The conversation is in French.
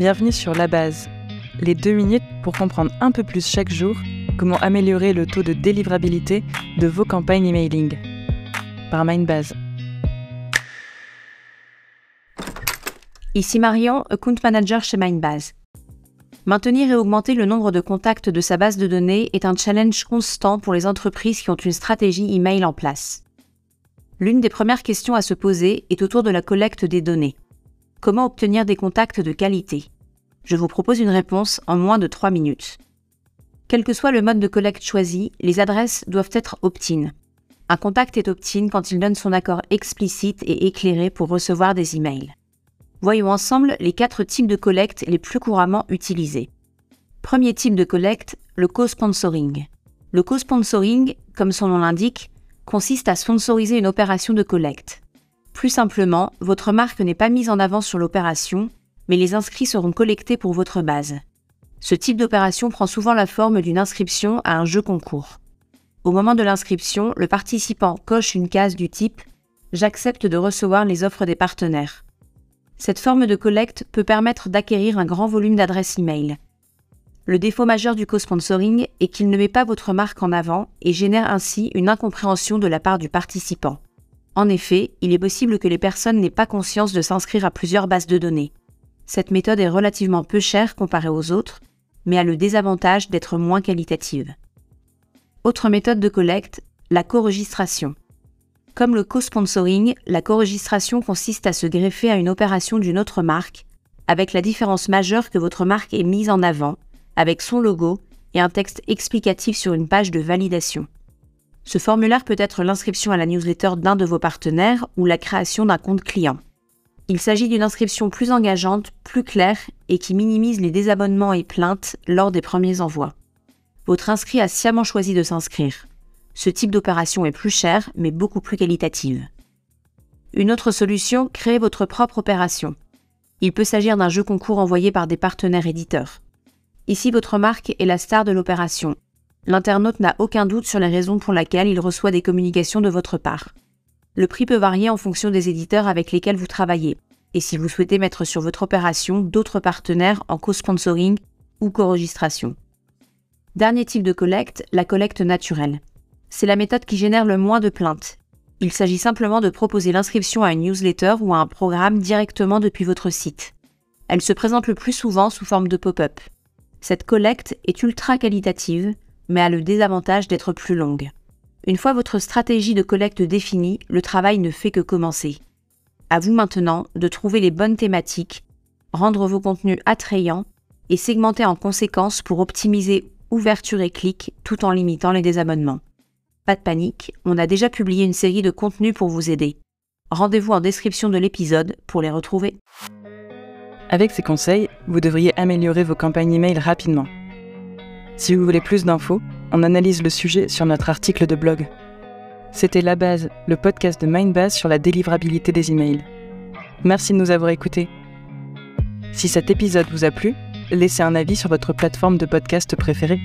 Bienvenue sur La Base, les deux minutes pour comprendre un peu plus chaque jour comment améliorer le taux de délivrabilité de vos campagnes emailing. Par Mindbase. Ici Marion, Account Manager chez Mindbase. Maintenir et augmenter le nombre de contacts de sa base de données est un challenge constant pour les entreprises qui ont une stratégie email en place. L'une des premières questions à se poser est autour de la collecte des données. Comment obtenir des contacts de qualité Je vous propose une réponse en moins de 3 minutes. Quel que soit le mode de collecte choisi, les adresses doivent être opt-in. Un contact est opt-in quand il donne son accord explicite et éclairé pour recevoir des emails. Voyons ensemble les quatre types de collecte les plus couramment utilisés. Premier type de collecte, le co-sponsoring. Le co-sponsoring, comme son nom l'indique, consiste à sponsoriser une opération de collecte. Plus simplement, votre marque n'est pas mise en avant sur l'opération, mais les inscrits seront collectés pour votre base. Ce type d'opération prend souvent la forme d'une inscription à un jeu concours. Au moment de l'inscription, le participant coche une case du type J'accepte de recevoir les offres des partenaires. Cette forme de collecte peut permettre d'acquérir un grand volume d'adresses e-mail. Le défaut majeur du co-sponsoring est qu'il ne met pas votre marque en avant et génère ainsi une incompréhension de la part du participant. En effet, il est possible que les personnes n'aient pas conscience de s'inscrire à plusieurs bases de données. Cette méthode est relativement peu chère comparée aux autres, mais a le désavantage d'être moins qualitative. Autre méthode de collecte, la co-registration. Comme le co-sponsoring, la co-registration consiste à se greffer à une opération d'une autre marque, avec la différence majeure que votre marque est mise en avant, avec son logo et un texte explicatif sur une page de validation. Ce formulaire peut être l'inscription à la newsletter d'un de vos partenaires ou la création d'un compte client. Il s'agit d'une inscription plus engageante, plus claire et qui minimise les désabonnements et plaintes lors des premiers envois. Votre inscrit a sciemment choisi de s'inscrire. Ce type d'opération est plus cher mais beaucoup plus qualitative. Une autre solution, créez votre propre opération. Il peut s'agir d'un jeu concours envoyé par des partenaires éditeurs. Ici, votre marque est la star de l'opération L'internaute n'a aucun doute sur les raisons pour lesquelles il reçoit des communications de votre part. Le prix peut varier en fonction des éditeurs avec lesquels vous travaillez, et si vous souhaitez mettre sur votre opération d'autres partenaires en co-sponsoring ou co-registration. Dernier type de collecte, la collecte naturelle. C'est la méthode qui génère le moins de plaintes. Il s'agit simplement de proposer l'inscription à une newsletter ou à un programme directement depuis votre site. Elle se présente le plus souvent sous forme de pop-up. Cette collecte est ultra qualitative, mais a le désavantage d'être plus longue. Une fois votre stratégie de collecte définie, le travail ne fait que commencer. À vous maintenant de trouver les bonnes thématiques, rendre vos contenus attrayants et segmenter en conséquence pour optimiser ouverture et clic tout en limitant les désabonnements. Pas de panique, on a déjà publié une série de contenus pour vous aider. Rendez-vous en description de l'épisode pour les retrouver. Avec ces conseils, vous devriez améliorer vos campagnes email rapidement. Si vous voulez plus d'infos, on analyse le sujet sur notre article de blog. C'était La Base, le podcast de Mindbase sur la délivrabilité des emails. Merci de nous avoir écoutés. Si cet épisode vous a plu, laissez un avis sur votre plateforme de podcast préférée.